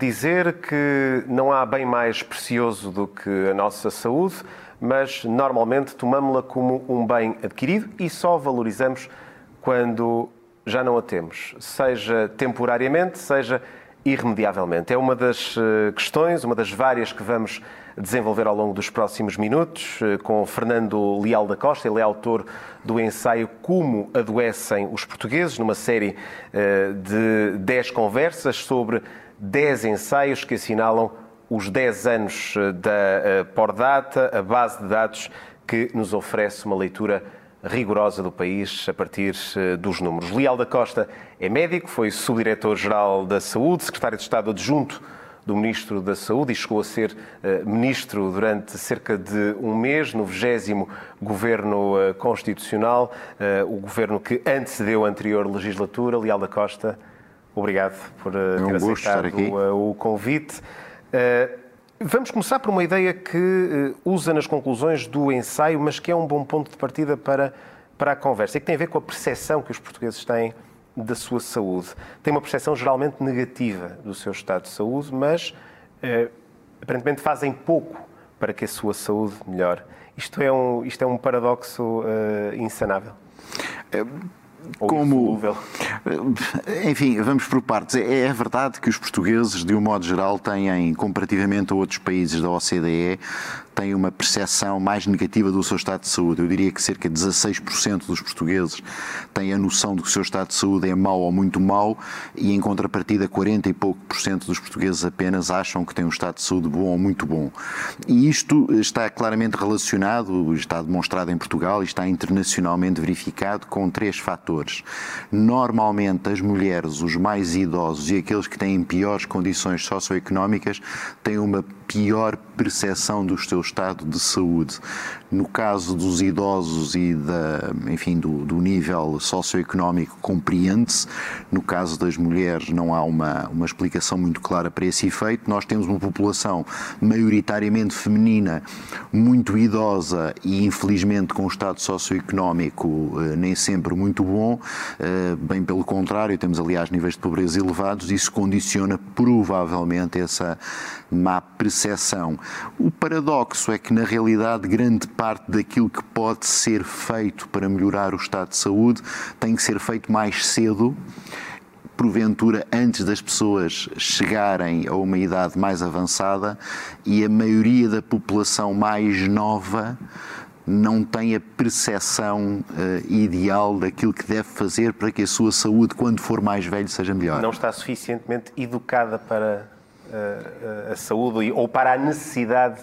Dizer que não há bem mais precioso do que a nossa saúde, mas normalmente tomamos-la como um bem adquirido e só valorizamos quando já não a temos, seja temporariamente, seja irremediavelmente. É uma das eh, questões, uma das várias que vamos desenvolver ao longo dos próximos minutos eh, com Fernando Leal da Costa. Ele é autor do ensaio Como Adoecem os Portugueses, numa série eh, de 10 conversas sobre 10 ensaios que assinalam os 10 anos da Pordata, a base de dados que nos oferece uma leitura rigorosa do país a partir eh, dos números. Leal da Costa é médico, foi subdiretor-geral da Saúde, secretário de Estado adjunto do Ministro da Saúde e chegou a ser ministro durante cerca de um mês no 20 Governo Constitucional, o governo que antecedeu a anterior legislatura. Leal da Costa, obrigado por um ter aceitado o, o convite. Vamos começar por uma ideia que uh, usa nas conclusões do ensaio, mas que é um bom ponto de partida para, para a conversa, e que tem a ver com a percepção que os portugueses têm da sua saúde. Tem uma percepção geralmente negativa do seu estado de saúde, mas uh, aparentemente fazem pouco para que a sua saúde melhore. Isto é um, isto é um paradoxo uh, insanável. É como enfim vamos por partes. É, é verdade que os portugueses de um modo geral têm comparativamente a outros países da OCDE têm uma percepção mais negativa do seu estado de saúde. Eu diria que cerca de 16% dos portugueses têm a noção de que o seu estado de saúde é mau ou muito mau e, em contrapartida, 40 e pouco por cento dos portugueses apenas acham que têm um estado de saúde bom ou muito bom. E isto está claramente relacionado, está demonstrado em Portugal e está internacionalmente verificado com três fatores. Normalmente, as mulheres, os mais idosos e aqueles que têm piores condições socioeconómicas têm uma pior percepção do seu estado de saúde. No caso dos idosos e da, enfim, do, do nível socioeconómico, compreende-se. No caso das mulheres, não há uma, uma explicação muito clara para esse efeito. Nós temos uma população maioritariamente feminina, muito idosa e, infelizmente, com um estado socioeconómico eh, nem sempre muito bom. Eh, bem pelo contrário, temos, aliás, níveis de pobreza elevados. Isso condiciona provavelmente essa má percepção. O paradoxo é que, na realidade, grande parte daquilo que pode ser feito para melhorar o estado de saúde tem que ser feito mais cedo porventura antes das pessoas chegarem a uma idade mais avançada e a maioria da população mais nova não tem a percepção uh, ideal daquilo que deve fazer para que a sua saúde, quando for mais velho, seja melhor. Não está suficientemente educada para a, a saúde ou para a necessidade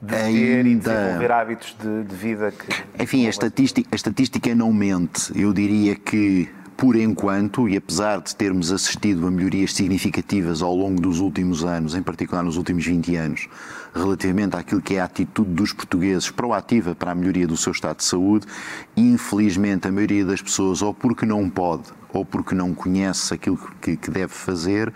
de ter Ainda... e desenvolver hábitos de, de vida que. Enfim, a estatística, a estatística não mente. Eu diria que por enquanto, e apesar de termos assistido a melhorias significativas ao longo dos últimos anos, em particular nos últimos 20 anos, relativamente àquilo que é a atitude dos portugueses proativa para a melhoria do seu estado de saúde, infelizmente a maioria das pessoas, ou porque não pode, ou porque não conhece aquilo que, que, deve fazer,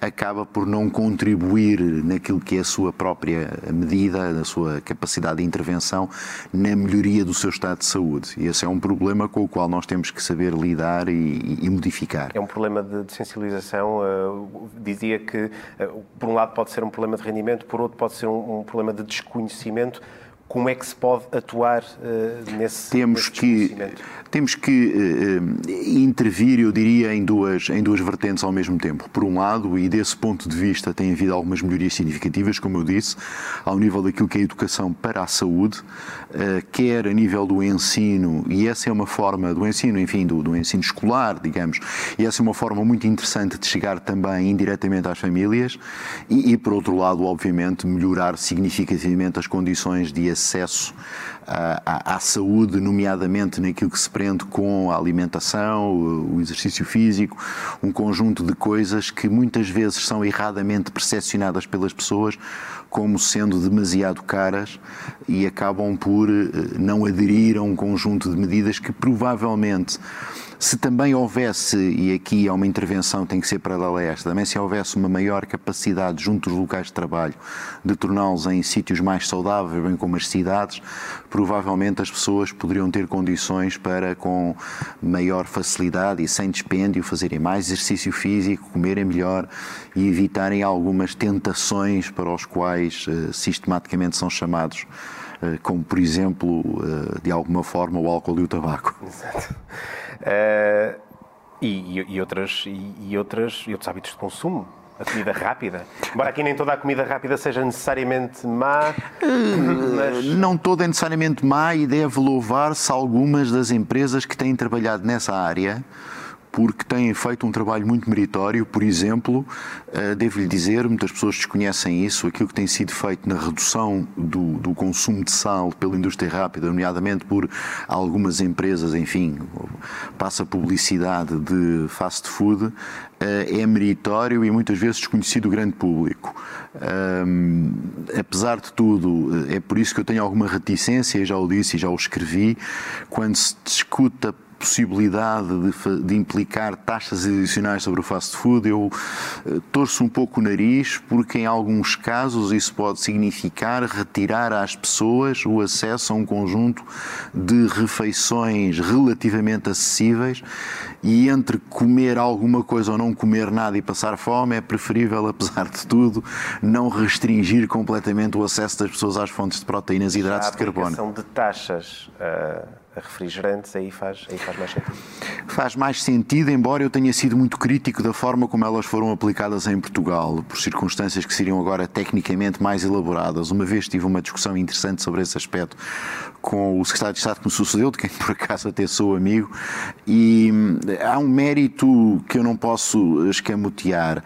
acaba por não contribuir naquilo que é a sua própria medida, na sua capacidade de intervenção na melhoria do seu estado de saúde. E esse é um problema com o qual nós temos que saber lidar e, e modificar. É um problema de, de sensibilização. Uh, dizia que, uh, por um lado, pode ser um problema de rendimento, por outro, pode ser um, um problema de desconhecimento como é que se pode atuar uh, nesse, temos nesse que temos que uh, intervir eu diria em duas em duas vertentes ao mesmo tempo. Por um lado e desse ponto de vista tem havido algumas melhorias significativas como eu disse ao nível daquilo que é a educação para a saúde uh, quer a nível do ensino e essa é uma forma do ensino enfim do, do ensino escolar digamos e essa é uma forma muito interessante de chegar também indiretamente às famílias e, e por outro lado obviamente melhorar significativamente as condições de acesso à, à, saúde, nomeadamente naquilo que se prende com a alimentação, o exercício físico, um conjunto de coisas que muitas vezes são erradamente percepcionadas pelas pessoas como sendo demasiado caras e acabam por eh, não aderir a um conjunto de medidas que provavelmente se também houvesse, e aqui há uma intervenção tem que ser paralela a esta, também se houvesse uma maior capacidade junto dos locais de trabalho de torná-los em sítios mais saudáveis, bem como as cidades, provavelmente as pessoas poderiam ter condições para, com maior facilidade e sem dispêndio, fazerem mais exercício físico, comerem melhor e evitarem algumas tentações para os quais uh, sistematicamente são chamados uh, como por exemplo, uh, de alguma forma, o álcool e o tabaco. Exato. E, e, outras, e, e, outras, e outros hábitos de consumo. A comida rápida. Embora aqui nem toda a comida rápida seja necessariamente má. Mas... Não toda é necessariamente má e deve louvar-se algumas das empresas que têm trabalhado nessa área porque têm feito um trabalho muito meritório. Por exemplo, eh, devo-lhe dizer, muitas pessoas desconhecem isso, aquilo que tem sido feito na redução do, do, consumo de sal pela indústria rápida, nomeadamente por algumas empresas, enfim, passa publicidade de fast food, eh, é meritório e muitas vezes desconhecido do grande público. Um, apesar de tudo, eh, é por isso que eu tenho alguma reticência, já o disse e já o escrevi, quando se discuta possibilidade de, de, implicar taxas adicionais sobre o fast food, eu uh, torço um pouco o nariz, porque em alguns casos isso pode significar retirar às pessoas o acesso a um conjunto de refeições relativamente acessíveis e entre comer alguma coisa ou não comer nada e passar fome, é preferível, apesar de tudo, não restringir completamente o acesso das pessoas às fontes de proteínas e hidratos de carbono. A de taxas. Uh refrigerantes, aí faz, aí faz mais sentido. Faz mais sentido, embora eu tenha sido muito crítico da forma como elas foram aplicadas em Portugal, por circunstâncias que seriam agora tecnicamente mais elaboradas. Uma vez tive uma discussão interessante sobre esse aspecto com o secretário de Estado que me sucedeu, de quem por acaso até sou amigo, e hum, há um mérito que eu não posso escamotear.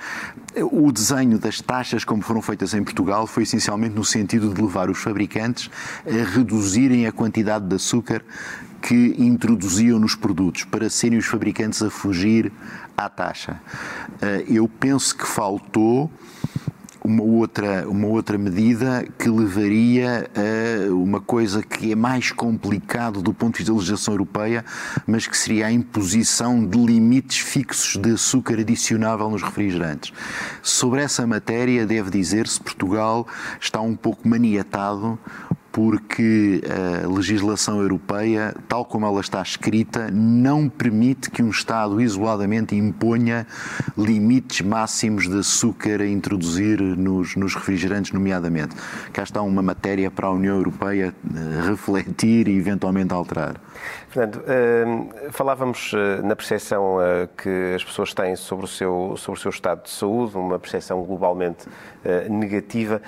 O desenho das taxas, como foram feitas em Portugal, foi essencialmente no sentido de levar os fabricantes a reduzirem a quantidade de açúcar que introduziam nos produtos, para serem os fabricantes a fugir à taxa. Eh, eu penso que faltou uma outra, uma outra medida que levaria a uma coisa que é mais complicado do ponto de vista da legislação europeia, mas que seria a imposição de limites fixos de açúcar adicionável nos refrigerantes. Sobre essa matéria, deve dizer-se, Portugal está um pouco maniatado porque a legislação europeia, tal como ela está escrita, não permite que um Estado isoladamente imponha limites máximos de açúcar a introduzir nos, nos refrigerantes, nomeadamente. Cá está uma matéria para a União Europeia eh, refletir e eventualmente alterar. Fernando, eh, falávamos eh, na percepção que as pessoas têm sobre o, seu, sobre o seu estado de saúde, uma percepção globalmente negativa.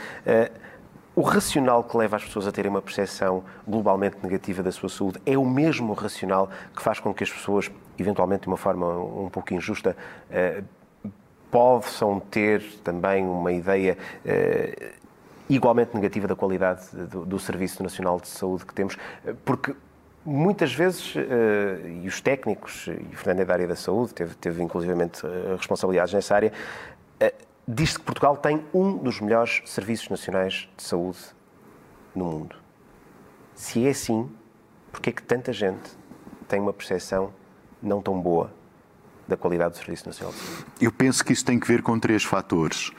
O racional que leva as pessoas a terem uma percepção globalmente negativa da sua saúde é o mesmo racional que faz com que as pessoas, eventualmente de uma forma um pouco injusta, eh, possam ter também uma ideia eh, igualmente negativa da qualidade do, Serviço Nacional de Saúde que temos, porque muitas vezes, eh, e os técnicos, e o Fernando é da área da saúde, teve, teve inclusivamente responsabilidades nessa área, diz-se que Portugal tem um dos melhores serviços nacionais de saúde no mundo. Se é assim, porquê é que tanta gente tem uma percepção não tão boa da qualidade do Serviço Nacional de Saúde? Eu penso que isso tem que ver com três fatores.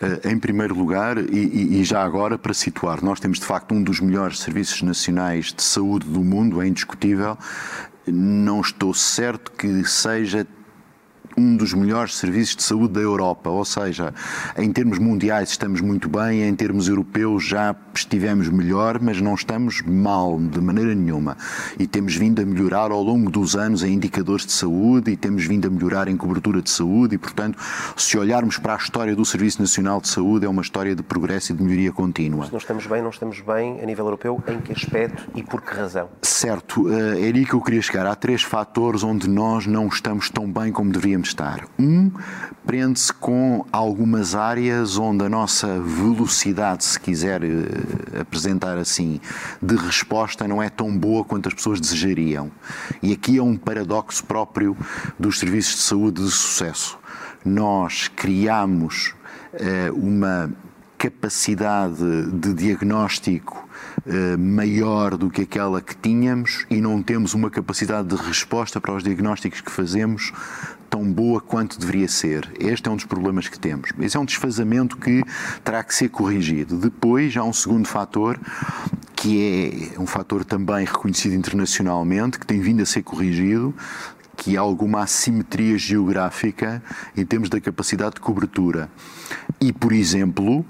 Eh, em primeiro lugar, e, e, já agora para situar, nós temos de facto um dos melhores serviços nacionais de saúde do mundo, é indiscutível. Não estou certo que seja um dos melhores serviços de saúde da Europa, ou seja, em termos mundiais estamos muito bem, em termos europeus já estivemos melhor, mas não estamos mal de maneira nenhuma. E temos vindo a melhorar ao longo dos anos em indicadores de saúde e temos vindo a melhorar em cobertura de saúde e, portanto, se olharmos para a história do Serviço Nacional de Saúde, é uma história de progresso e de melhoria contínua. Se não estamos bem, não estamos bem a nível europeu, em que aspecto e por que razão? Certo, é aí que eu queria chegar. Há três fatores onde nós não estamos tão bem como deveríamos estar. Um prende-se com algumas áreas onde a nossa velocidade, se quiser uh, apresentar assim, de resposta não é tão boa quanto as pessoas desejariam. E aqui é um paradoxo próprio dos serviços de saúde de sucesso. Nós criamos uh, uma capacidade de diagnóstico uh, maior do que aquela que tínhamos e não temos uma capacidade de resposta para os diagnósticos que fazemos tão boa quanto deveria ser. Este é um dos problemas que temos. Esse é um desfazamento que terá que ser corrigido. Depois há um segundo fator que é um fator também reconhecido internacionalmente, que tem vindo a ser corrigido, que há alguma assimetria geográfica em termos da capacidade de cobertura. E, por exemplo,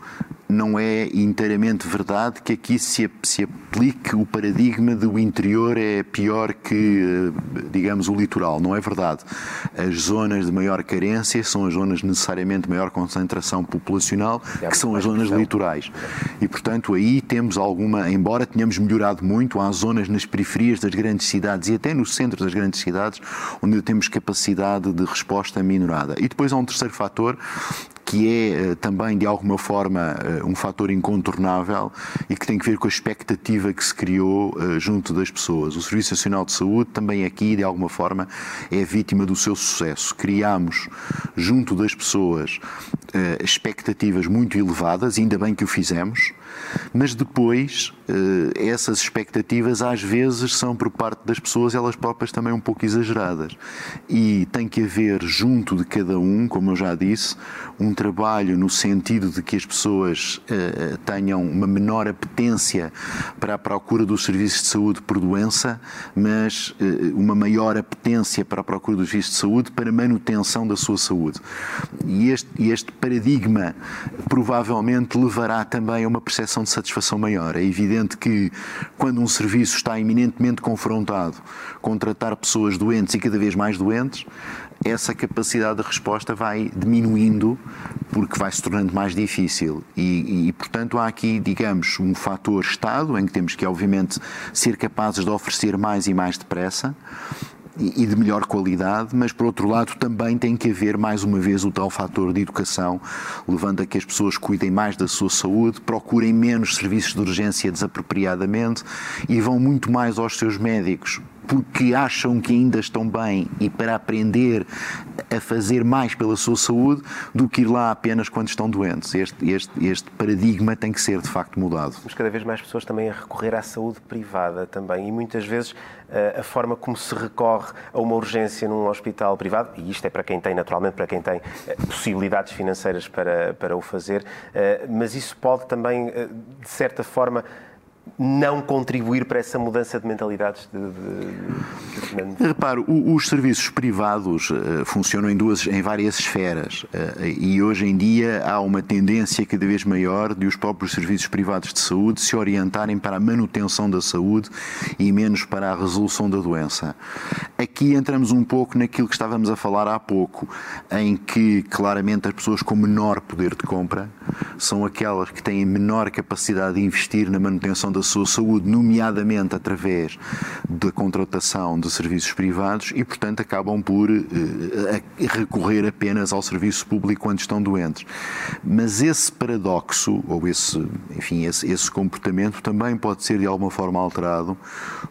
não é inteiramente verdade que aqui se, se aplique o paradigma do interior é pior que, eh, digamos, o litoral. Não é verdade. As zonas de maior carência são as zonas necessariamente de maior concentração populacional, que são as zonas litorais. E, portanto, aí temos alguma, embora tenhamos melhorado muito, há zonas nas periferias das grandes cidades e até no centro das grandes cidades onde temos capacidade de resposta minorada. E depois há um terceiro fator que é eh, também, de alguma forma, eh, um fator incontornável e que tem que ver com a expectativa que se criou eh, junto das pessoas. O Serviço Nacional de Saúde também aqui, de alguma forma, é vítima do seu sucesso. Criámos, junto das pessoas, expectativas muito elevadas, ainda bem que o fizemos, mas depois essas expectativas às vezes são por parte das pessoas elas próprias também um pouco exageradas e tem que haver junto de cada um, como eu já disse, um trabalho no sentido de que as pessoas uh, tenham uma menor apetência para a procura do serviço de saúde por doença, mas uh, uma maior apetência para a procura do serviço de saúde para manutenção da sua saúde. E este, este paradigma provavelmente levará também a uma percepção de satisfação maior. É evidente que quando um serviço está eminentemente confrontado com tratar pessoas doentes e cada vez mais doentes, essa capacidade de resposta vai diminuindo porque vai se tornando mais difícil. E, e, portanto, há aqui, digamos, um fator Estado em que temos que, obviamente, ser capazes de oferecer mais e mais depressa e de melhor qualidade, mas por outro lado também tem que haver mais uma vez o tal fator de educação, levando a que as pessoas cuidem mais da sua saúde, procurem menos serviços de urgência desapropriadamente e vão muito mais aos seus médicos porque acham que ainda estão bem e para aprender a fazer mais pela sua saúde do que ir lá apenas quando estão doentes. Este, este, este paradigma tem que ser de facto mudado. Mas cada vez mais pessoas também a recorrer à saúde privada também e muitas vezes eh, a forma como se recorre a uma urgência num hospital privado, e isto é para quem tem, naturalmente, para quem tem eh, possibilidades financeiras para, para o fazer, eh, mas isso pode também, de certa forma, não contribuir para essa mudança de mentalidades de, de, de... Reparo, os serviços privados uh, funcionam em, duas, em várias esferas uh, e hoje em dia há uma tendência cada vez maior de os próprios serviços privados de saúde se orientarem para a manutenção da saúde e menos para a resolução da doença. Aqui entramos um pouco naquilo que estávamos a falar há pouco, em que claramente as pessoas com menor poder de compra são aquelas que têm menor capacidade de investir na manutenção da sua saúde, nomeadamente através da contratação de serviços privados e, portanto, acabam por uh, recorrer apenas ao serviço público quando estão doentes. Mas esse paradoxo, ou esse, enfim, esse, esse comportamento também pode ser de alguma forma alterado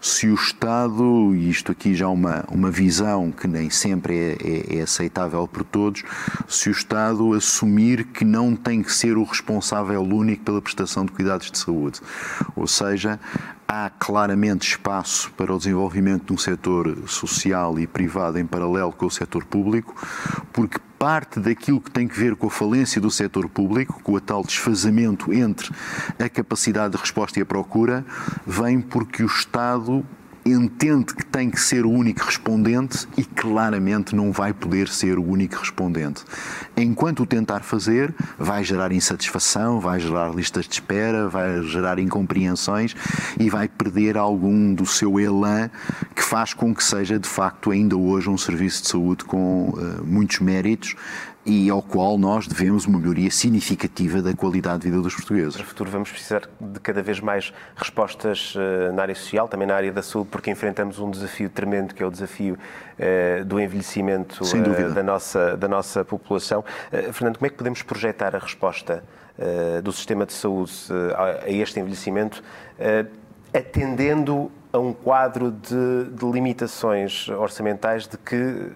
se o Estado, e isto aqui já é uma, uma visão que nem sempre é, é, é aceitável por todos, se o Estado assumir que não tem que ser o responsável único pela prestação de cuidados de saúde. Ou seja, há claramente espaço para o desenvolvimento de um setor social e privado em paralelo com o setor público, porque parte daquilo que tem que ver com a falência do setor público, com o tal desfazamento entre a capacidade de resposta e a procura, vem porque o Estado entende que tem que ser o único respondente e claramente não vai poder ser o único respondente. Enquanto o tentar fazer, vai gerar insatisfação, vai gerar listas de espera, vai gerar incompreensões e vai perder algum do seu elan que faz com que seja de facto ainda hoje um serviço de saúde com uh, muitos méritos e ao qual nós devemos uma melhoria significativa da qualidade de vida dos portugueses. Para o futuro vamos precisar de cada vez mais respostas eh, na área social, também na área da saúde, porque enfrentamos um desafio tremendo que é o desafio eh, do envelhecimento eh, da nossa, da nossa população. Fernando, como é que podemos projetar a resposta do sistema de saúde a este envelhecimento, atendendo a um quadro de, de limitações orçamentais de que,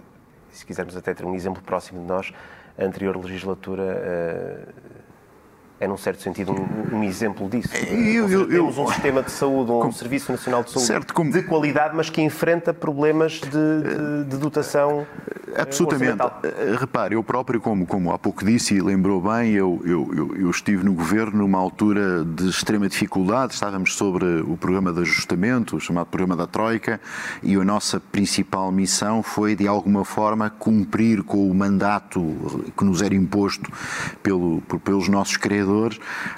se quisermos até ter um exemplo próximo de nós, anterior legislatura uh, é, num certo sentido, um, um exemplo disso. Eu, eu, temos um sistema de saúde, um como, Serviço Nacional de Saúde certo, como, de qualidade, mas que enfrenta problemas de, de, de dotação. Eh, absolutamente. Eh, repare, eu próprio, como, como há pouco disse e lembrou bem, eu, eu, eu estive no governo numa altura de extrema dificuldade, estávamos sobre o programa de ajustamento, o chamado programa da Troika, e a nossa principal missão foi, de alguma forma, cumprir com o mandato que nos era imposto pelo, pelos nossos credores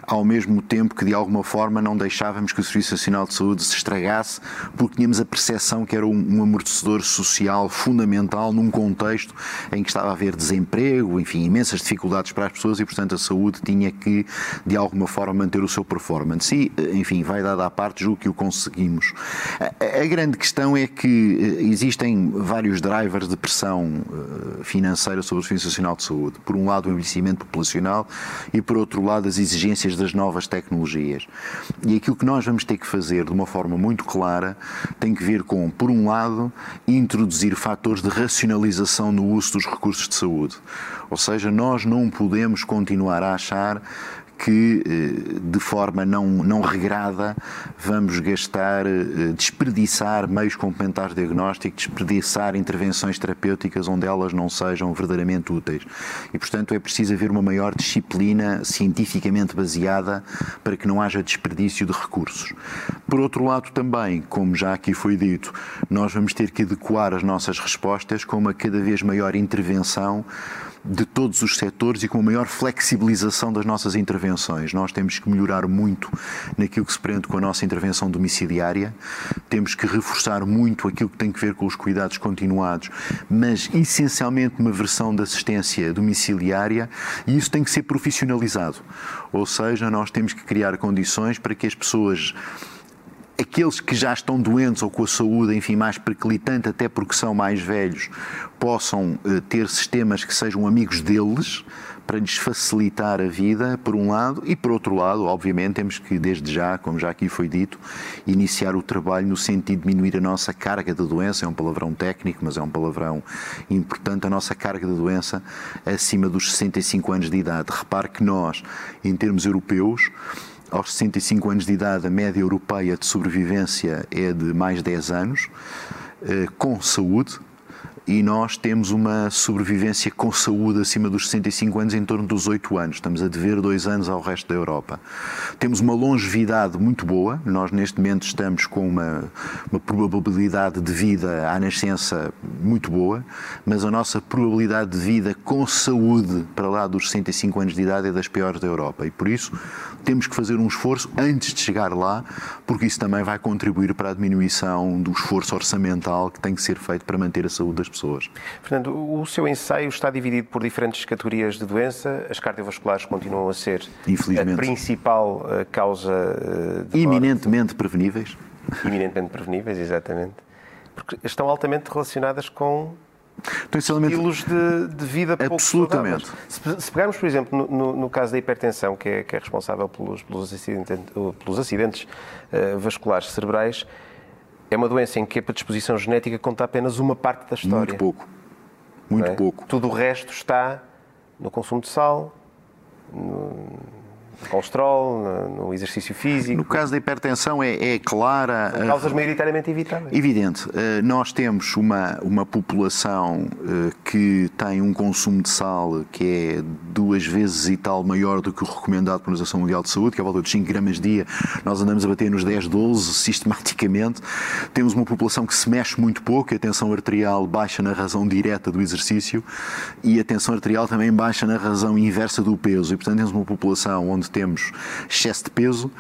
ao mesmo tempo que de alguma forma não deixávamos que o Serviço Nacional de Saúde se estragasse, porque tínhamos a percepção que era um, um amortecedor social fundamental num contexto em que estava a haver desemprego, enfim, imensas dificuldades para as pessoas e, portanto, a saúde tinha que, de alguma forma, manter o seu performance. E, enfim, vai dada à parte, julgo que o conseguimos. A, a grande questão é que eh, existem vários drivers de pressão eh, financeira sobre o Serviço Nacional de Saúde. Por um lado, o envelhecimento populacional e, por outro lado, das exigências das novas tecnologias. E aquilo que nós vamos ter que fazer de uma forma muito clara tem que ver com, por um lado, introduzir fatores de racionalização no uso dos recursos de saúde. Ou seja, nós não podemos continuar a achar que eh, de forma não, não regrada vamos gastar, eh, desperdiçar meios complementares de diagnóstico, desperdiçar intervenções terapêuticas onde elas não sejam verdadeiramente úteis. E, portanto, é preciso haver uma maior disciplina cientificamente baseada para que não haja desperdício de recursos. Por outro lado, também, como já aqui foi dito, nós vamos ter que adequar as nossas respostas com uma cada vez maior intervenção de todos os setores e com a maior flexibilização das nossas intervenções. Nós temos que melhorar muito naquilo que se prende com a nossa intervenção domiciliária, temos que reforçar muito aquilo que tem que ver com os cuidados continuados, mas essencialmente uma versão de assistência domiciliária e isso tem que ser profissionalizado. Ou seja, nós temos que criar condições para que as pessoas aqueles que já estão doentes ou com a saúde, enfim, mais periclitante, até porque são mais velhos, possam uh, ter sistemas que sejam amigos deles para lhes facilitar a vida, por um lado, e por outro lado, obviamente, temos que, desde já, como já aqui foi dito, iniciar o trabalho no sentido de diminuir a nossa carga de doença. É um palavrão técnico, mas é um palavrão importante. A nossa carga de doença acima dos 65 anos de idade. Repare que nós, em termos europeus, aos 65 anos de idade, a média europeia de sobrevivência é de mais 10 anos, eh, com saúde, e nós temos uma sobrevivência com saúde acima dos 65 anos em torno dos 8 anos. Estamos a dever dois anos ao resto da Europa. Temos uma longevidade muito boa. Nós, neste momento, estamos com uma, uma probabilidade de vida à nascença muito boa, mas a nossa probabilidade de vida com saúde para lá dos 65 anos de idade é das piores da Europa. E por isso temos que fazer um esforço antes de chegar lá, porque isso também vai contribuir para a diminuição do esforço orçamental que tem que ser feito para manter a saúde das pessoas. Fernando, o seu ensaio está dividido por diferentes categorias de doença. As cardiovasculares continuam a ser a principal eh, causa eh, de Iminentemente preveníveis. Iminentemente preveníveis, exatamente. Porque estão altamente relacionadas com estilos de, de vida pouco Absolutamente. Se, se, pegarmos, por exemplo, no, no, caso da hipertensão, que é, que é responsável pelos, pelos acidentes, pelos acidentes uh, vasculares cerebrais, é uma doença em que a predisposição genética conta apenas uma parte da história. Muito pouco. Muito é? pouco. Tudo o resto está no consumo de sal, no colesterol, no exercício físico. No caso da hipertensão é, é clara. São causas maioritariamente evitáveis. Evidente. Eh, nós temos uma, uma população eh, que tem um consumo de sal que é duas vezes e tal maior do que o recomendado pela Organização Mundial de Saúde, que é a volta de 5 gramas dia. Nós andamos a bater nos 10, 12 sistematicamente. Temos uma população que se mexe muito pouco, a tensão arterial baixa na razão direta do exercício e a tensão arterial também baixa na razão inversa do peso. E, portanto, temos uma população onde temos excesso de peso,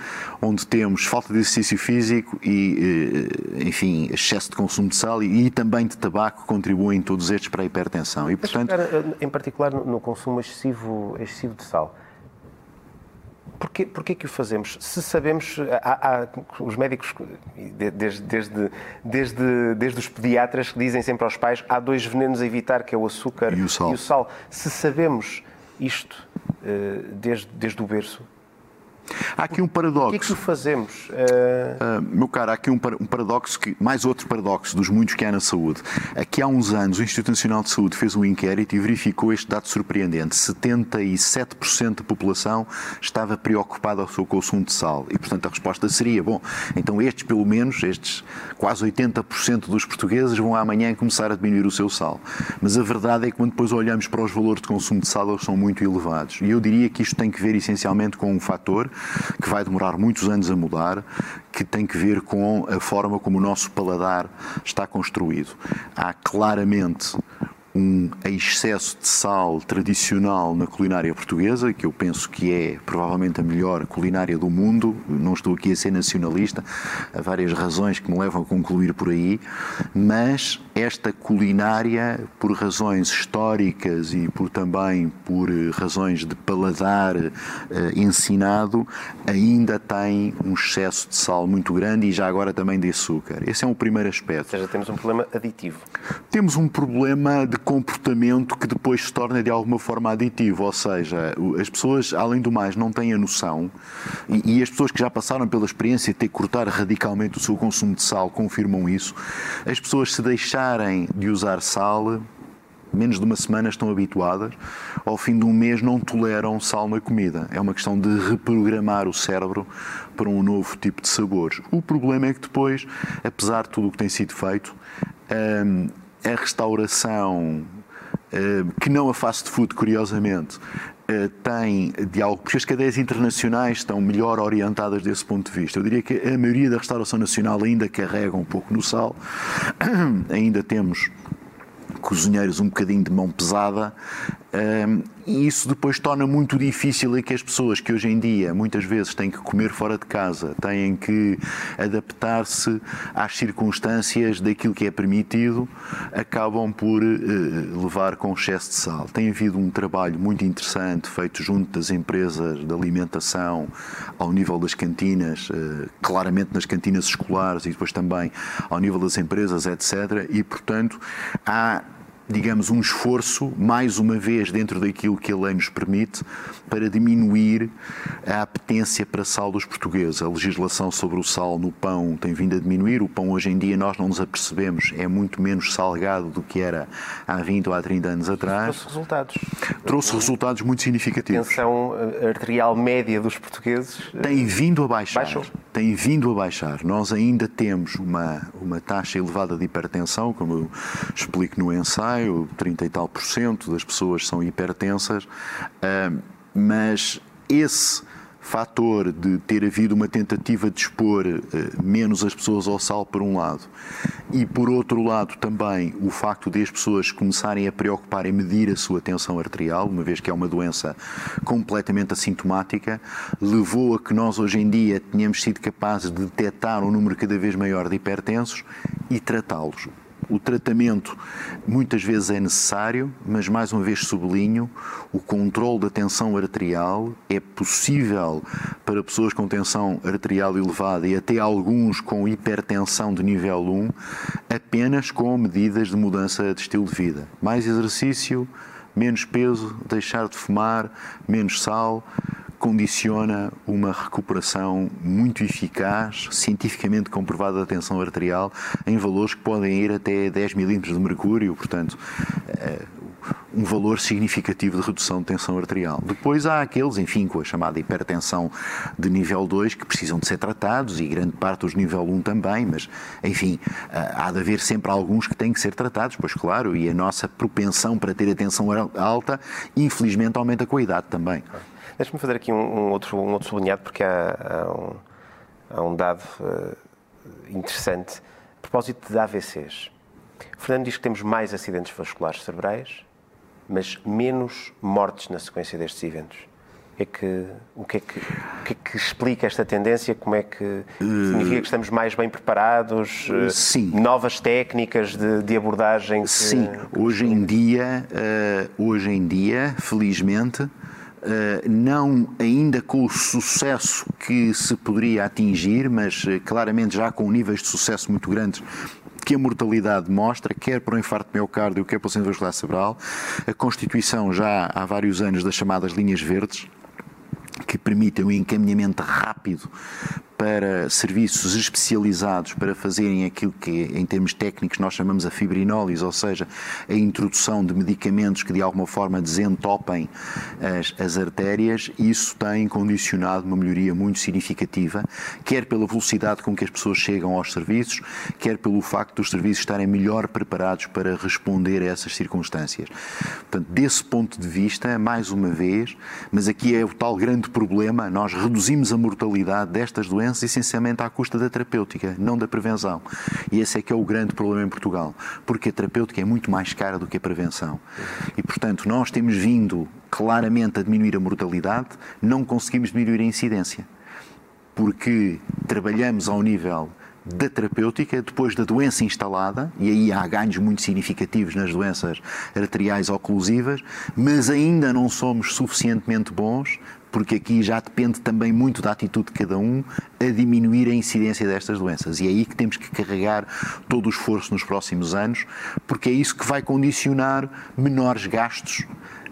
onde temos falta de exercício físico e, eh, enfim, excesso de consumo de sal e, e também de tabaco contribuem todos estes para a hipertensão. E, portanto... Eh, em particular no consumo excessivo, excessivo de sal. Porquê, porquê que o fazemos? Se sabemos, há, há os médicos, desde, desde, desde, desde os pediatras que dizem sempre aos pais, há dois venenos a evitar, que é o açúcar e o sal. E o sal. Se sabemos isto desde, desde o berço? Há aqui um paradoxo. O que é que fazemos? Uh... Uh, meu caro, há aqui um, um, paradoxo, que, mais outro paradoxo dos muitos que há na saúde. Aqui há uns anos o Instituto Nacional de Saúde fez um inquérito e verificou este dado surpreendente. 77% da população estava preocupada ao seu consumo de sal. E, portanto, a resposta seria, bom, então estes, pelo menos, estes quase 80% dos portugueses vão amanhã começar a diminuir o seu sal. Mas a verdade é que quando depois olhamos para os valores de consumo de sal, eles são muito elevados. E eu diria que isto tem que ver essencialmente com um fator que vai demorar muitos anos a mudar, que tem que ver com a forma como o nosso paladar está construído. Há claramente um excesso de sal tradicional na culinária portuguesa, que eu penso que é provavelmente a melhor culinária do mundo. Não estou aqui a ser nacionalista, há várias razões que me levam a concluir por aí, mas esta culinária, por razões históricas e por também por razões de paladar eh, ensinado, ainda tem um excesso de sal muito grande e já agora também de açúcar. Esse é um primeiro aspecto. Ou seja, temos um problema aditivo. Temos um problema de comportamento que depois se torna de alguma forma aditivo, ou seja, as pessoas, além do mais, não têm a noção, e, e as pessoas que já passaram pela experiência de ter que cortar radicalmente o seu consumo de sal confirmam isso, as pessoas se deixarem de usar sal, menos de uma semana estão habituadas, ao fim de um mês não toleram sal na comida. É uma questão de reprogramar o cérebro para um novo tipo de sabores. O problema é que depois, apesar de tudo o que tem sido feito, hum, a restauração, eh, que não a fast food, curiosamente, eh, tem de algo, porque as cadeias internacionais estão melhor orientadas desse ponto de vista. Eu diria que a maioria da restauração nacional ainda carrega um pouco no sal, ainda temos cozinheiros um bocadinho de mão pesada, um, e isso depois torna muito difícil que as pessoas que hoje em dia muitas vezes têm que comer fora de casa, têm que adaptar-se às circunstâncias daquilo que é permitido, acabam por uh, levar com excesso de sal. Tem havido um trabalho muito interessante feito junto das empresas de alimentação ao nível das cantinas, uh, claramente nas cantinas escolares e depois também ao nível das empresas, etc. E, portanto, há digamos, um esforço, mais uma vez, dentro daquilo que a lei nos permite, para diminuir a apetência para sal dos portugueses. A legislação sobre o sal no pão tem vindo a diminuir. O pão, hoje em dia, nós não nos apercebemos, é muito menos salgado do que era há 20 ou há 30 anos atrás. Trouxe resultados. Trouxe resultados muito significativos. A tensão arterial média dos portugueses tem vindo a baixar. Baixou. Tem vindo a baixar. Nós ainda temos uma, uma taxa elevada de hipertensão, como eu explico no ensaio meio, 30 e tal por cento das pessoas são hipertensas, mas esse fator de ter havido uma tentativa de expor uh, menos as pessoas ao sal, por um lado, e por outro lado também o facto de as pessoas começarem a preocupar em medir a sua tensão arterial, uma vez que é uma doença completamente assintomática, levou a que nós hoje em dia tenhamos sido capazes de detectar um número cada vez maior de hipertensos e tratá-los. O tratamento muitas vezes é necessário, mas mais uma vez sublinho, o controle da tensão arterial é possível para pessoas com tensão arterial elevada e até alguns com hipertensão de nível 1, apenas com medidas de mudança de estilo de vida. Mais exercício, menos peso, deixar de fumar, menos sal, condiciona uma recuperação muito eficaz, cientificamente comprovada da tensão arterial, em valores que podem ir até 10 milímetros de mercúrio, portanto, eh, um valor significativo de redução de tensão arterial. Depois há aqueles, enfim, com a chamada hipertensão de nível 2, que precisam de ser tratados, e grande parte dos nível 1 também, mas, enfim, eh, há de haver sempre alguns que têm que ser tratados, pois claro, e a nossa propensão para ter a tensão alta, infelizmente, aumenta com a idade também. Deixa-me fazer aqui um, um, outro, um outro sublinhado, porque há, há, um, há um, dado uh, interessante. A propósito de AVCs, o Fernando diz que temos mais acidentes vasculares cerebrais, mas menos mortes na sequência destes eventos. É que, o, que é que, o que é que explica esta tendência? Como é que significa que estamos mais bem preparados? Eh, sim. Novas técnicas de, de abordagem? Que... Sim. Hoje em dia, uh, hoje em dia, felizmente, eh, não ainda com o sucesso que se poderia atingir, mas eh, claramente já com níveis de sucesso muito grandes que a mortalidade mostra, quer para o infarto miocárdio, quer para o centro vascular cerebral, a constituição já há vários anos das chamadas linhas verdes, que permitem o encaminhamento rápido para serviços especializados para fazerem aquilo que, em termos técnicos, nós chamamos a fibrinólise, ou seja, a introdução de medicamentos que de alguma forma desentopem as, as artérias, isso tem condicionado uma melhoria muito significativa, quer pela velocidade com que as pessoas chegam aos serviços, quer pelo facto dos serviços estarem melhor preparados para responder a essas circunstâncias. Portanto, desse ponto de vista, mais uma vez, mas aqui é o tal grande problema, nós reduzimos a mortalidade destas doenças doenças essencialmente à custa da terapêutica, não da prevenção. E esse é que é o grande problema em Portugal, porque a terapêutica é muito mais cara do que a prevenção. E, portanto, nós temos vindo claramente a diminuir a mortalidade, não conseguimos diminuir a incidência, porque trabalhamos ao nível da terapêutica, depois da doença instalada, e aí há ganhos muito significativos nas doenças arteriais oclusivas, mas ainda não somos suficientemente bons porque aqui já depende também muito da atitude de cada um a diminuir a incidência destas doenças. E é aí que temos que carregar todo o esforço nos próximos anos, porque é isso que vai condicionar menores gastos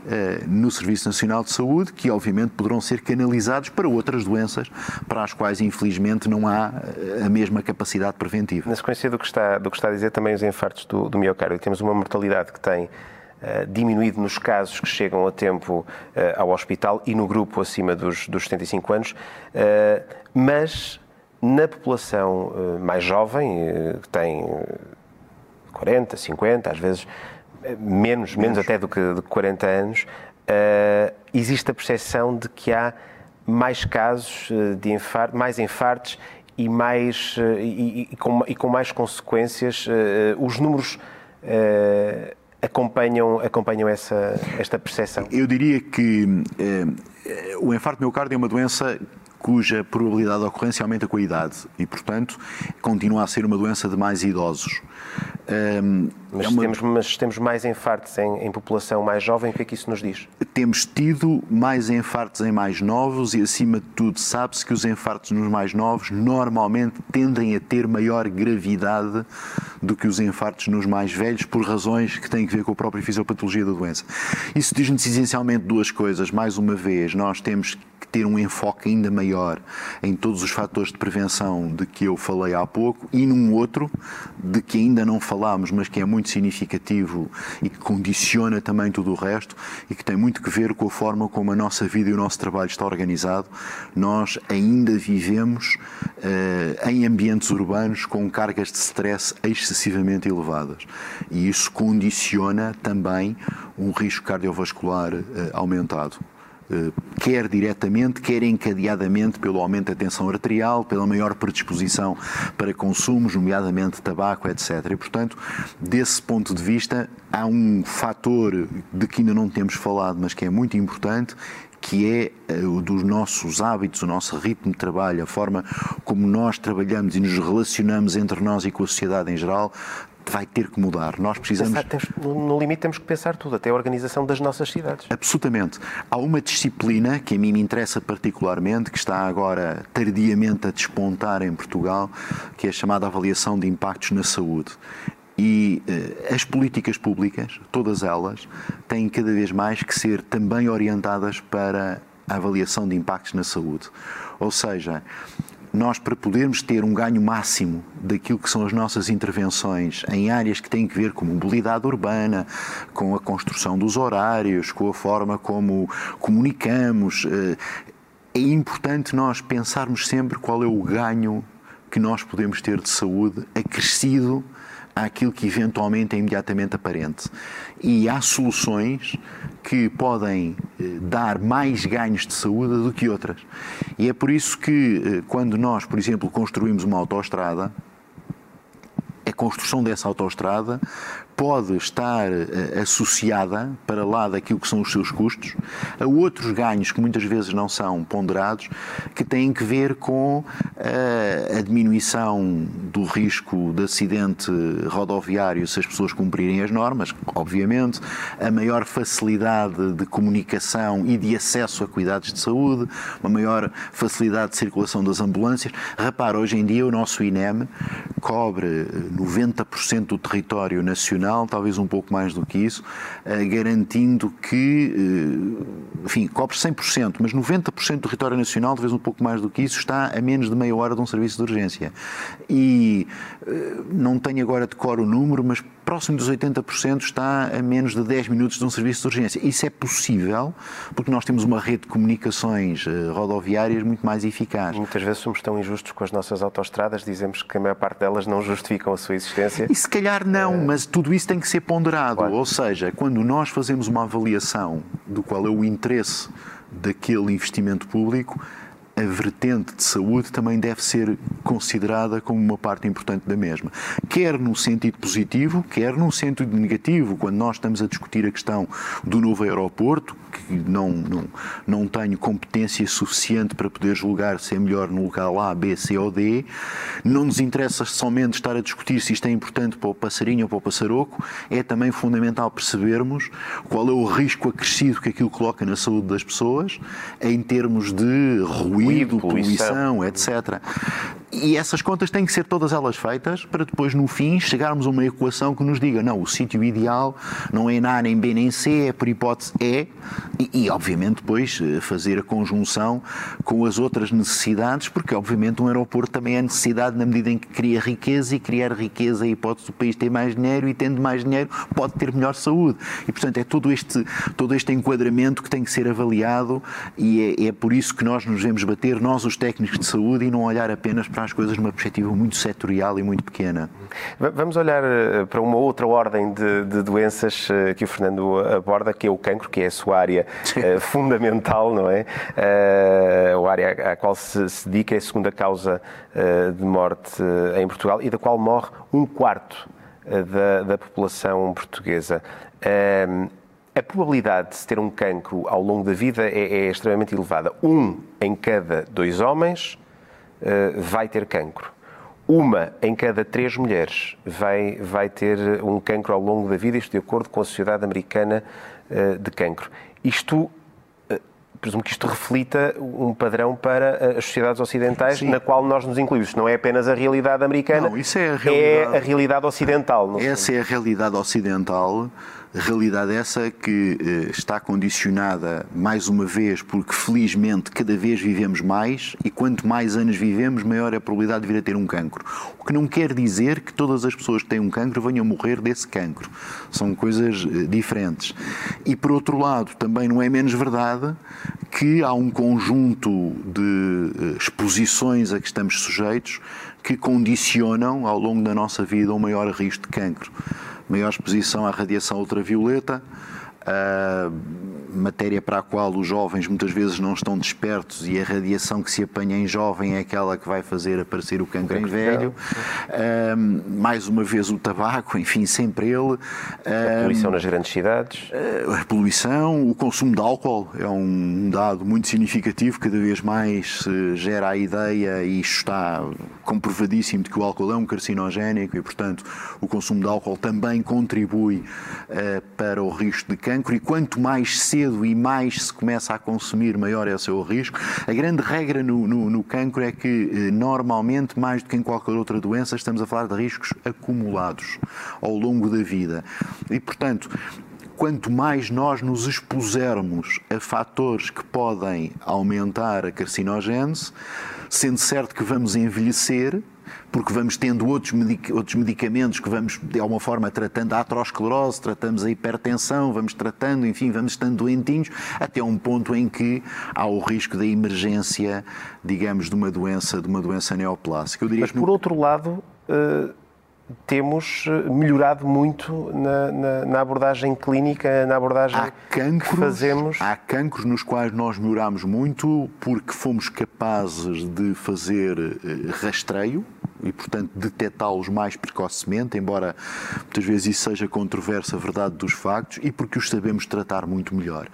uh, no Serviço Nacional de Saúde, que obviamente poderão ser canalizados para outras doenças para as quais infelizmente não há uh, a mesma capacidade preventiva. Na sequência do que está, do que está a dizer, também os infartos do, do miocárdio. Temos uma mortalidade que tem diminuído nos casos que chegam a tempo uh, ao hospital e no grupo acima dos, dos 75 anos, uh, mas na população mais jovem, que tem 40, 50, às vezes menos, menos, menos até do que, de 40 anos, existe a percepção de que há mais casos de infarto, mais infartos e, mais, e, e, com, e com mais consequências. os números acompanham, acompanham essa, esta percepção? Eu diria que eh, o infarto miocárdio é uma doença cuja probabilidade de ocorrência aumenta com a idade e, portanto, continua a ser uma doença de mais idosos. Um, mas, é uma... temos, mas, temos, mais infartos em, em, população mais jovem, o que é que isso nos diz? Temos tido mais infartos em mais novos e, acima de tudo, sabe-se que os infartos nos mais novos normalmente tendem a ter maior gravidade do que os infartos nos mais velhos, por razões que têm a ver com a própria fisiopatologia da doença. Isso diz-nos essencialmente duas coisas. Mais uma vez, nós temos que ter um enfoque ainda maior em todos os fatores de prevenção de que eu falei há pouco e num outro de que ainda não falámos, mas que é muito significativo e que condiciona também tudo o resto e que tem muito que ver com a forma como a nossa vida e o nosso trabalho está organizado. Nós ainda vivemos uh, em ambientes urbanos com cargas de stress excessivamente elevadas e isso condiciona também um risco cardiovascular uh, aumentado. Eh, quer diretamente, quer encadeadamente pelo aumento da tensão arterial, pela maior predisposição para consumos, nomeadamente tabaco, etc. E, portanto, desse ponto de vista, há um fator de que ainda não temos falado, mas que é muito importante, que é eh, o dos nossos hábitos, o nosso ritmo de trabalho, a forma como nós trabalhamos e nos relacionamos entre nós e com a sociedade em geral, vai ter que mudar. Nós precisamos. Pensar, temos, no limite, temos que pensar tudo, até a organização das nossas cidades. Absolutamente. Há uma disciplina que a mim me interessa particularmente, que está agora tardiamente a despontar em Portugal, que é a chamada avaliação de impactos na saúde. E uh, as políticas públicas, todas elas, têm cada vez mais que ser também orientadas para a avaliação de impactos na saúde. Ou seja, nós, para podermos ter um ganho máximo daquilo que são as nossas intervenções em áreas que têm que ver com mobilidade urbana, com a construção dos horários, com a forma como comunicamos, eh, é importante nós pensarmos sempre qual é o ganho que nós podemos ter de saúde acrescido àquilo que eventualmente é imediatamente aparente. E há soluções que podem eh, dar mais ganhos de saúde do que outras. E é por isso que, eh, quando nós, por exemplo, construímos uma autoestrada, a construção dessa autoestrada pode estar uh, associada, para lá daquilo que são os seus custos, a outros ganhos que muitas vezes não são ponderados, que têm que ver com uh, a diminuição do risco de acidente rodoviário se as pessoas cumprirem as normas, obviamente, a maior facilidade de comunicação e de acesso a cuidados de saúde, uma maior facilidade de circulação das ambulâncias. Repara, hoje em dia o nosso INEM cobre 90% do território nacional, talvez um pouco mais do que isso, garantindo que, enfim, cobre 100%, mas 90% do território nacional, talvez um pouco mais do que isso, está a menos de meia hora de um serviço de urgência. E não tenho agora de cor o número, mas próximo dos 80% está a menos de 10 minutos de um serviço de urgência. Isso é possível porque nós temos uma rede de comunicações eh, rodoviárias muito mais eficaz. Muitas vezes somos tão injustos com as nossas autoestradas, dizemos que a maior parte delas não justificam a sua existência. E se calhar não, é... mas tudo isso tem que ser ponderado. Claro. Ou seja, quando nós fazemos uma avaliação do qual é o interesse daquele investimento público, a vertente de saúde também deve ser considerada como uma parte importante da mesma. Quer no sentido positivo, quer no sentido negativo, quando nós estamos a discutir a questão do novo aeroporto, que não, não, não tenho competência suficiente para poder julgar se é melhor no local A, B, C ou D, não nos interessa somente estar a discutir se isto é importante para o passarinho ou para o passaroco, é também fundamental percebermos qual é o risco acrescido que aquilo coloca na saúde das pessoas em termos de ruído ruído, poluição, etc. E essas contas têm que ser todas elas feitas para depois, no fim, chegarmos a uma equação que nos diga: não, o sítio ideal não é na A, nem B, nem C, é por hipótese E, e, e, obviamente, depois eh, fazer a conjunção com as outras necessidades, porque, obviamente, um aeroporto também é necessidade na medida em que cria riqueza e criar riqueza, a hipótese do país ter mais dinheiro e, tendo mais dinheiro, pode ter melhor saúde. E, portanto, é todo este, todo este enquadramento que tem que ser avaliado e é, é por isso que nós nos vemos bater, nós, os técnicos de saúde, e não olhar apenas para as coisas numa perspectiva muito setorial e muito pequena. Vamos olhar eh, para uma outra ordem de, de doenças eh, que o Fernando aborda, que é o cancro, que é a sua área uh, fundamental, não é? A área à qual se, se dedica é a segunda causa de morte em Portugal e da qual morre um quarto da, da população portuguesa. A probabilidade de se ter um cancro ao longo da vida é, é extremamente elevada. Um em cada dois homens vai ter cancro. Uma em cada três mulheres vai, vai ter um cancro ao longo da vida, isto de acordo com a Sociedade Americana uh, de Cancro. Isto presumo que isto reflita um padrão para as sociedades ocidentais Sim. na qual nós nos incluímos. Não é apenas a realidade americana, não, isso é, a realidade, é a realidade ocidental. Essa é a realidade ocidental realidade essa que eh, está condicionada, mais uma vez, porque felizmente cada vez vivemos mais e quanto mais anos vivemos, maior é a probabilidade de vir a ter um cancro. O que não quer dizer que todas as pessoas que têm um cancro venham morrer desse cancro. São coisas eh, diferentes. E por outro lado, também não é menos verdade que há um conjunto de eh, exposições a que estamos sujeitos que condicionam ao longo da nossa vida um maior risco de cancro maior exposição à radiação ultravioleta, matéria para a qual os jovens muitas vezes não estão despertos e a radiação que se apanha em jovem é aquela que vai fazer aparecer o cancro em velho. Uh, mais uma vez o tabaco, enfim, sempre ele. Uh, a poluição nas grandes cidades. A poluição, o consumo de álcool é um dado muito significativo, cada vez mais se gera a ideia e está comprovadíssimo de que o álcool é um carcinogénico e, portanto, o consumo de álcool também contribui uh, para o risco de cancro e quanto mais cedo e mais se começa a consumir, maior é o seu risco. A grande regra no, no, no cancro é que, uh, normalmente, mais do que em qualquer outra doença, estamos a falar de riscos acumulados ao longo da vida. E, portanto, quanto mais nós nos expusermos a fatores que podem aumentar a carcinogênese, sendo certo que vamos envelhecer, porque vamos tendo outros, medic outros medicamentos que vamos, de alguma forma, tratando a aterosclerose, tratamos a hipertensão, vamos tratando, enfim, vamos estando doentinhos, até um ponto em que há o risco da emergência, digamos, de uma doença, de uma doença neoplásica. Mas, por no... outro lado, uh, temos eh, melhorado muito na, na, na, abordagem clínica, na abordagem há cancros, que fazemos. Há cancros nos quais nós melhoramos muito porque fomos capazes de fazer eh, rastreio, e, portanto, detectá-los mais precocemente, embora muitas vezes isso seja controverso a verdade dos factos, e porque os sabemos tratar muito melhor.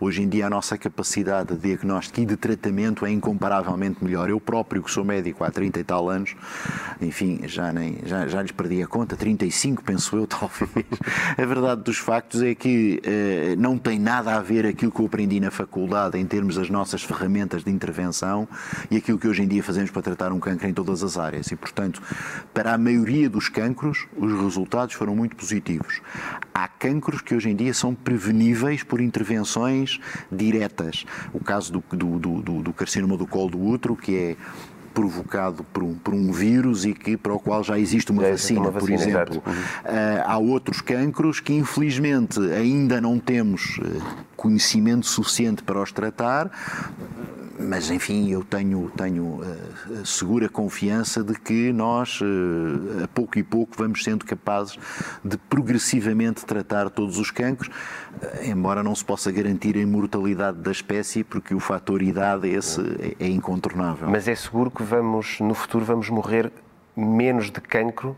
Hoje em dia, a nossa capacidade de diagnóstico e de tratamento é incomparavelmente melhor. Eu próprio, que sou médico há 30 e tal anos, enfim, já, nem, já, já lhes perdi a conta, 35, penso eu, talvez. A verdade dos factos é que eh, não tem nada a ver aquilo que eu aprendi na faculdade em termos das nossas ferramentas de intervenção e aquilo que hoje em dia fazemos para tratar um cancro em todas as áreas. E, Portanto, para a maioria dos cancros, os resultados foram muito positivos. Há cancros que hoje em dia são preveníveis por intervenções diretas. O caso do, do, do, do carcinoma do colo do útero, que é provocado por um, por um vírus e que, para o qual já existe uma, já vacina, uma vacina, por exemplo. Uhum. Uh, há outros cancros que, infelizmente, ainda não temos uh, conhecimento suficiente para os tratar, mas enfim, eu tenho, tenho uh, segura confiança de que nós, uh, a pouco e pouco, vamos sendo capazes de progressivamente tratar todos os cancros, uh, embora não se possa garantir a imortalidade da espécie, porque o fator idade esse é, é incontornável. Mas é seguro que vamos, no futuro, vamos morrer menos de cancro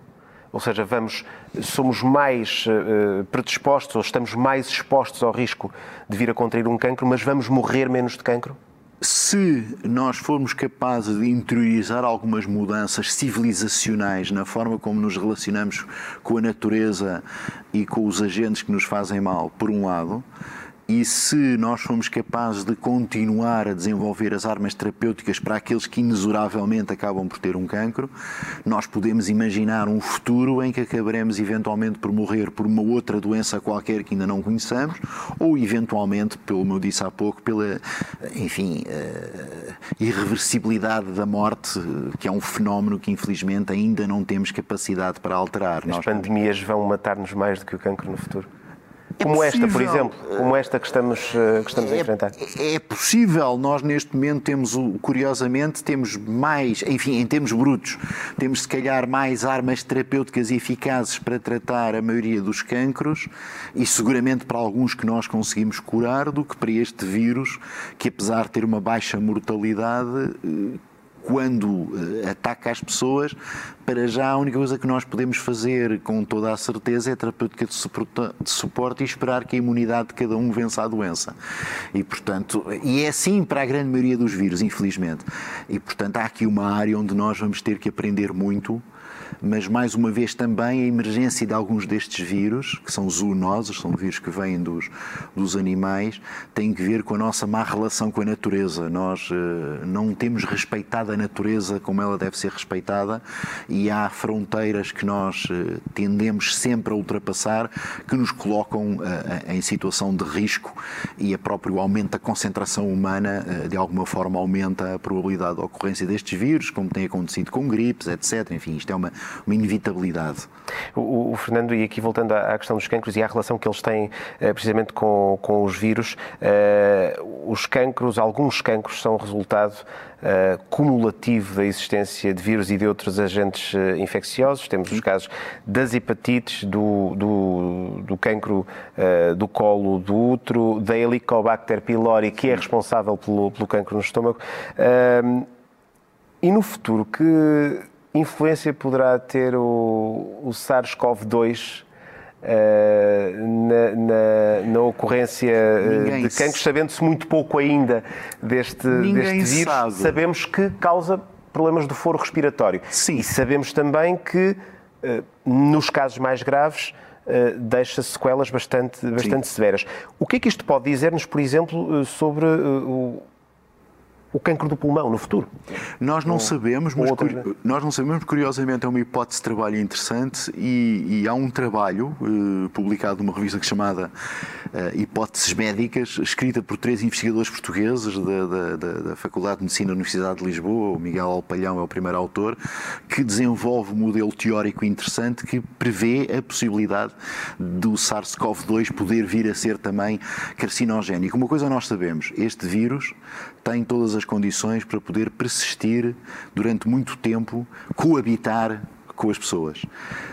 ou seja, vamos, somos mais uh, predispostos ou estamos mais expostos ao risco de vir a contrair um cancro, mas vamos morrer menos de cancro? Se nós formos capazes de interiorizar algumas mudanças civilizacionais na forma como nos relacionamos com a natureza e com os agentes que nos fazem mal, por um lado, e se nós formos capazes de continuar a desenvolver as armas terapêuticas para aqueles que inexoravelmente acabam por ter um cancro, nós podemos imaginar um futuro em que acabaremos eventualmente por morrer por uma outra doença qualquer que ainda não conheçamos, ou eventualmente, pelo que eu disse há pouco, pela, enfim, uh, irreversibilidade da morte, que é um fenómeno que infelizmente ainda não temos capacidade para alterar. As nós... pandemias vão matar-nos mais do que o cancro no futuro? Como é esta, por exemplo, como esta que estamos, eh, que estamos é, a enfrentar? É possível. Nós, neste momento, temos, curiosamente, temos mais, enfim, em termos brutos, temos se calhar mais armas terapêuticas eficazes para tratar a maioria dos cancros e seguramente para alguns que nós conseguimos curar do que para este vírus, que apesar de ter uma baixa mortalidade, eh, quando eh, ataca as pessoas, para já a única coisa que nós podemos fazer com toda a certeza é terapêutica de suporte e esperar que a imunidade de cada um vença a doença. E, portanto, e é assim para a grande maioria dos vírus, infelizmente. E, portanto, há aqui uma área onde nós vamos ter que aprender muito mas mais uma vez também a emergência de alguns destes vírus, que são zoonosos, são vírus que vêm dos, dos animais, tem que ver com a nossa má relação com a natureza. Nós uh, não temos respeitado a natureza como ela deve ser respeitada e há fronteiras que nós uh, tendemos sempre a ultrapassar que nos colocam uh, em situação de risco e a próprio aumento da concentração humana de alguma forma aumenta a probabilidade de ocorrência destes vírus, como tem acontecido com gripes, etc. Enfim, isto é uma, uma inevitabilidade. O, o, Fernando, e aqui voltando à, à, questão dos cancros e à relação que eles têm eh, precisamente com, com os vírus, eh, os cancros, alguns cancros são resultado Uh, cumulativo da existência de vírus e de outros agentes uh, infecciosos. Temos os casos das hepatites, do, do, do cancro uh, do colo do útero, da Helicobacter pylori, que é responsável pelo, pelo cancro no estômago. e no futuro, que influência poderá ter o, o SARS-CoV-2 uh, na, na, na, ocorrência eh, Ninguém de cancros, sabendo-se muito pouco ainda deste, deste vírus, sabe. sabemos que causa problemas do foro respiratório. Sim. E sabemos também que, uh, nos casos mais graves, Uh, deixa sequelas bastante, bastante severas. O que é que isto pode dizer-nos, por exemplo, sobre o o cancro do pulmão no futuro? Nós não ou, sabemos, mas curi... nós não sabemos, curiosamente é uma hipótese de trabalho interessante e, e há um trabalho uh, publicado numa revista chamada uh, Hipóteses Médicas, escrita por três investigadores portugueses da, da, da, da, Faculdade de Medicina da Universidade de Lisboa, o Miguel Alpalhão é o primeiro autor, que desenvolve um modelo teórico interessante que prevê a possibilidade do SARS-CoV-2 poder vir a ser também carcinogénico. Uma coisa nós sabemos, este vírus tem todas as condições para poder persistir durante muito tempo, coabitar com as pessoas.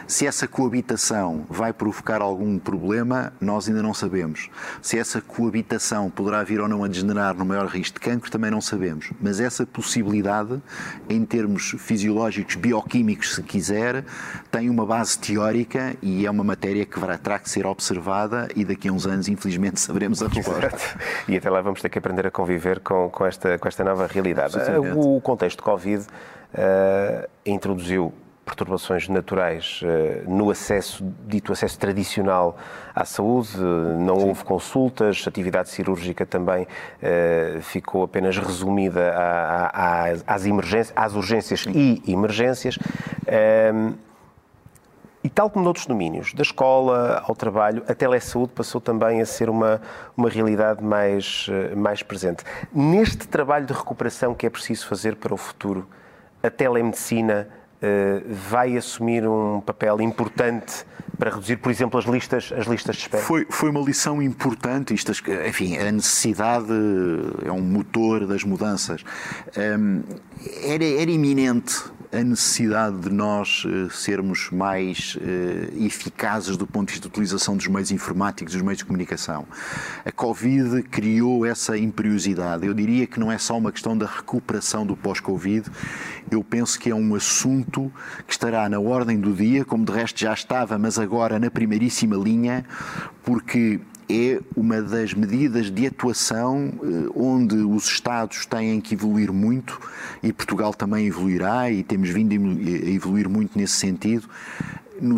Se essa coabitação vai provocar algum problema, nós ainda não sabemos. Se essa coabitação poderá vir ou não a degenerar no maior risco de cancro, também não sabemos. Mas essa possibilidade, em termos fisiológicos, bioquímicos, se quiser, tem uma base teórica e é uma matéria que terá que ser observada e daqui a uns anos, infelizmente, saberemos a resposta. Exato. E até lá vamos ter que aprender a conviver com, com, esta, com esta nova realidade. O contexto Covid uh, introduziu perturbações naturais no acesso, dito acesso tradicional à saúde, não Sim. houve consultas, a atividade cirúrgica também ficou apenas resumida às, emergências, às urgências e emergências. E tal como noutros domínios, da escola ao trabalho, a telesaúde passou também a ser uma, uma realidade mais, eh, mais presente. Neste trabalho de recuperação que é preciso fazer para o futuro, a telemedicina vai assumir um papel importante para reduzir, por exemplo, as listas, as listas de espera? Foi, foi uma lição importante. Isto, enfim, a necessidade é um motor das mudanças. Um, era, era iminente a necessidade de nós uh, sermos mais uh, eficazes do ponto de vista de utilização dos meios informáticos, dos meios de comunicação. A Covid criou essa imperiosidade. Eu diria que não é só uma questão da recuperação do pós-Covid, eu penso que é um assunto que estará na ordem do dia, como de resto já estava, mas agora na primeiríssima linha, porque é uma das medidas de atuação eh, onde os Estados têm que evoluir muito e Portugal também evoluirá e temos vindo a evoluir muito nesse sentido no,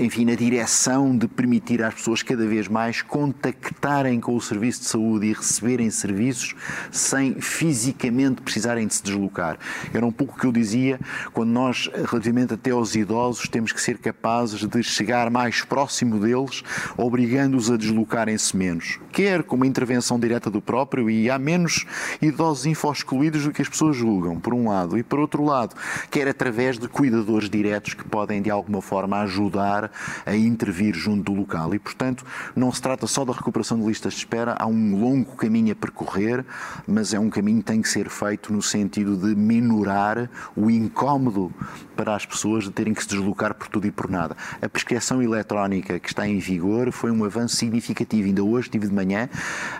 enfim, na direção de permitir às pessoas cada vez mais contactarem com o serviço de saúde e receberem serviços sem fisicamente precisarem de se deslocar. Era um pouco o que eu dizia quando nós, relativamente até aos idosos, temos que ser capazes de chegar mais próximo deles, obrigando-os a deslocarem-se menos. Quer com uma intervenção direta do próprio, e há menos idosos info-excluídos do que as pessoas julgam, por um lado, e por outro lado, quer através de cuidadores diretos que podem, de alguma forma, ajudar a intervir junto do local. E, portanto, não se trata só da recuperação de listas de espera, há um longo caminho a percorrer, mas é um caminho que tem que ser feito no sentido de minorar o incómodo para as pessoas de terem que se deslocar por tudo e por nada. A prescrição eletrónica que está em vigor foi um avanço significativo. Ainda hoje estive de manhã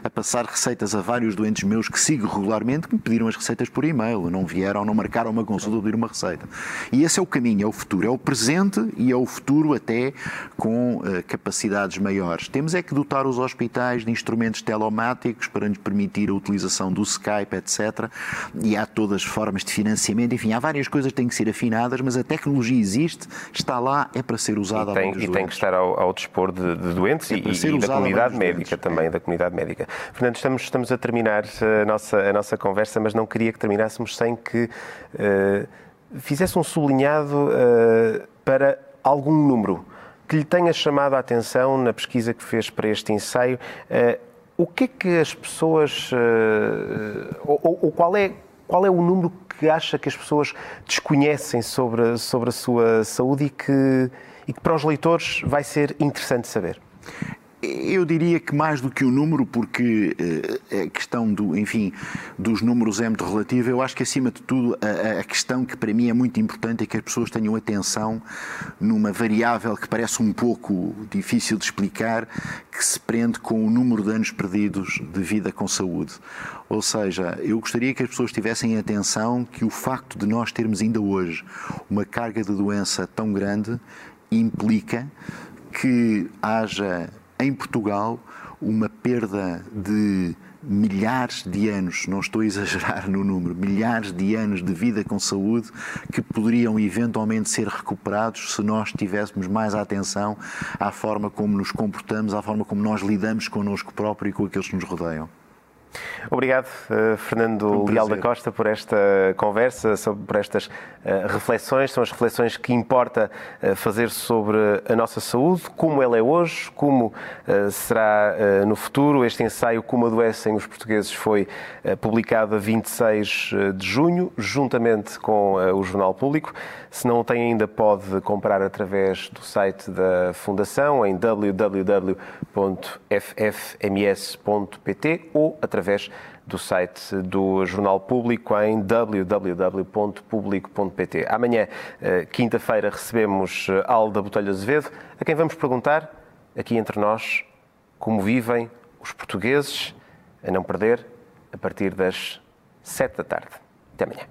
a passar receitas a vários doentes meus que sigo regularmente que me pediram as receitas por e-mail, não vieram, não marcaram uma consulta ou pedir uma receita. E esse é o caminho, é o futuro, é o presente e é o futuro até com uh, capacidades maiores. Temos é que dotar os hospitais de instrumentos telemáticos para nos permitir a utilização do Skype, etc. E há todas as formas de financiamento, enfim, há várias coisas que têm que ser afinadas, mas a tecnologia existe, está lá, é para ser usada e tem, E tem que estar ao, ao dispor de, de doentes é e, e da comunidade médica também, é. da comunidade médica. Fernando, estamos, estamos a terminar a nossa, a nossa conversa, mas não queria que terminássemos sem que uh, fizesse um sublinhado uh, para algum número que lhe tenha chamado a atenção na pesquisa que fez para este ensaio. Uh, o que é que as pessoas. Uh, ou, ou, qual, é, qual é o número que acha que as pessoas desconhecem sobre, sobre a sua saúde e que, e que para os leitores vai ser interessante saber? Eu diria que mais do que o número, porque uh, a questão do, enfim, dos números é muito relativa. Eu acho que acima de tudo a, a, questão que para mim é muito importante é que as pessoas tenham atenção numa variável que parece um pouco difícil de explicar, que se prende com o número de anos perdidos de vida com saúde. Ou seja, eu gostaria que as pessoas tivessem atenção que o facto de nós termos ainda hoje uma carga de doença tão grande implica que haja em Portugal uma perda de milhares de anos, não estou a exagerar no número, milhares de anos de vida com saúde que poderiam eventualmente ser recuperados se nós tivéssemos mais atenção à forma como nos comportamos, à forma como nós lidamos connosco próprio e com aqueles que nos rodeiam. Obrigado, eh, Fernando um Leal da Costa, por esta conversa, por estas reflexões. São as reflexões que importa eh, fazer sobre a nossa saúde, como ela é hoje, como será no futuro. Este ensaio, Como Adoecem os Portugueses, foi publicado a 26 de junho, juntamente com o Jornal Público. Se não o tem ainda, pode comprar através do site da Fundação em www.ffms.pt ou através do site do Jornal Público em www.publico.pt. Amanhã, eh, quinta-feira, recebemos eh, Alda Botelho Azevedo, a quem vamos perguntar, aqui entre nós, como vivem os portugueses, a não perder, a partir das sete da tarde. Até amanhã.